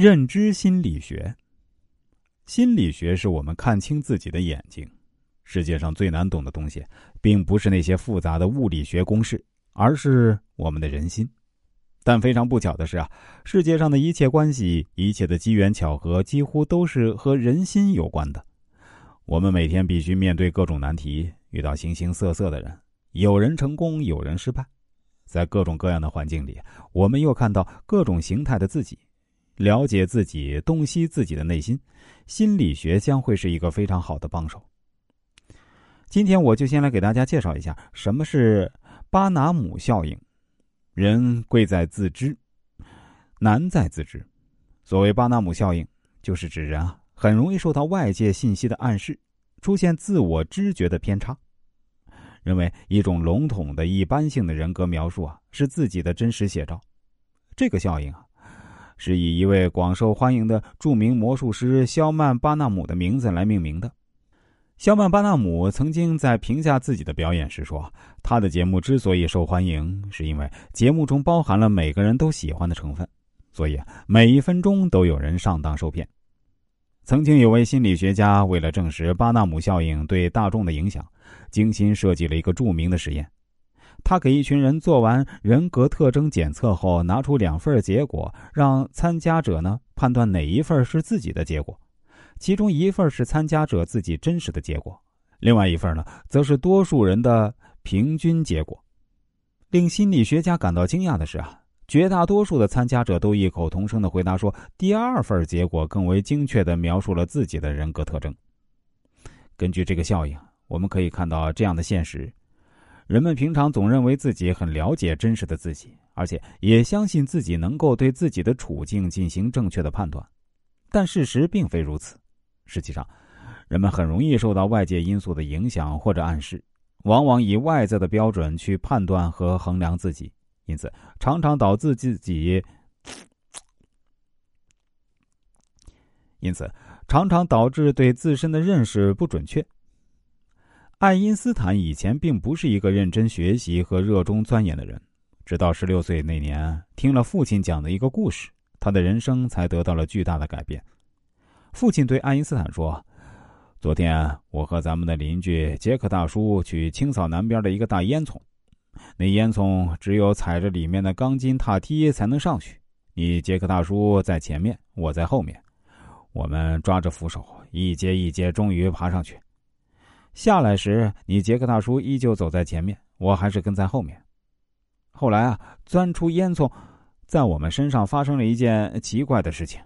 认知心理学。心理学是我们看清自己的眼睛。世界上最难懂的东西，并不是那些复杂的物理学公式，而是我们的人心。但非常不巧的是啊，世界上的一切关系、一切的机缘巧合，几乎都是和人心有关的。我们每天必须面对各种难题，遇到形形色色的人，有人成功，有人失败。在各种各样的环境里，我们又看到各种形态的自己。了解自己，洞悉自己的内心，心理学将会是一个非常好的帮手。今天我就先来给大家介绍一下什么是巴纳姆效应。人贵在自知，难在自知。所谓巴纳姆效应，就是指人啊很容易受到外界信息的暗示，出现自我知觉的偏差，认为一种笼统的一般性的人格描述啊是自己的真实写照。这个效应啊。是以一位广受欢迎的著名魔术师肖曼·巴纳姆的名字来命名的。肖曼·巴纳姆曾经在评价自己的表演时说：“他的节目之所以受欢迎，是因为节目中包含了每个人都喜欢的成分，所以每一分钟都有人上当受骗。”曾经有位心理学家为了证实巴纳姆效应对大众的影响，精心设计了一个著名的实验。他给一群人做完人格特征检测后，拿出两份结果，让参加者呢判断哪一份是自己的结果。其中一份是参加者自己真实的结果，另外一份呢则是多数人的平均结果。令心理学家感到惊讶的是啊，绝大多数的参加者都异口同声的回答说，第二份结果更为精确的描述了自己的人格特征。根据这个效应，我们可以看到这样的现实。人们平常总认为自己很了解真实的自己，而且也相信自己能够对自己的处境进行正确的判断，但事实并非如此。实际上，人们很容易受到外界因素的影响或者暗示，往往以外在的标准去判断和衡量自己，因此常常导致自己，因此常常导致对自身的认识不准确。爱因斯坦以前并不是一个认真学习和热衷钻研的人，直到十六岁那年，听了父亲讲的一个故事，他的人生才得到了巨大的改变。父亲对爱因斯坦说：“昨天我和咱们的邻居杰克大叔去清扫南边的一个大烟囱，那烟囱只有踩着里面的钢筋踏梯才能上去。你杰克大叔在前面，我在后面，我们抓着扶手，一阶一阶，终于爬上去。”下来时，你杰克大叔依旧走在前面，我还是跟在后面。后来啊，钻出烟囱，在我们身上发生了一件奇怪的事情。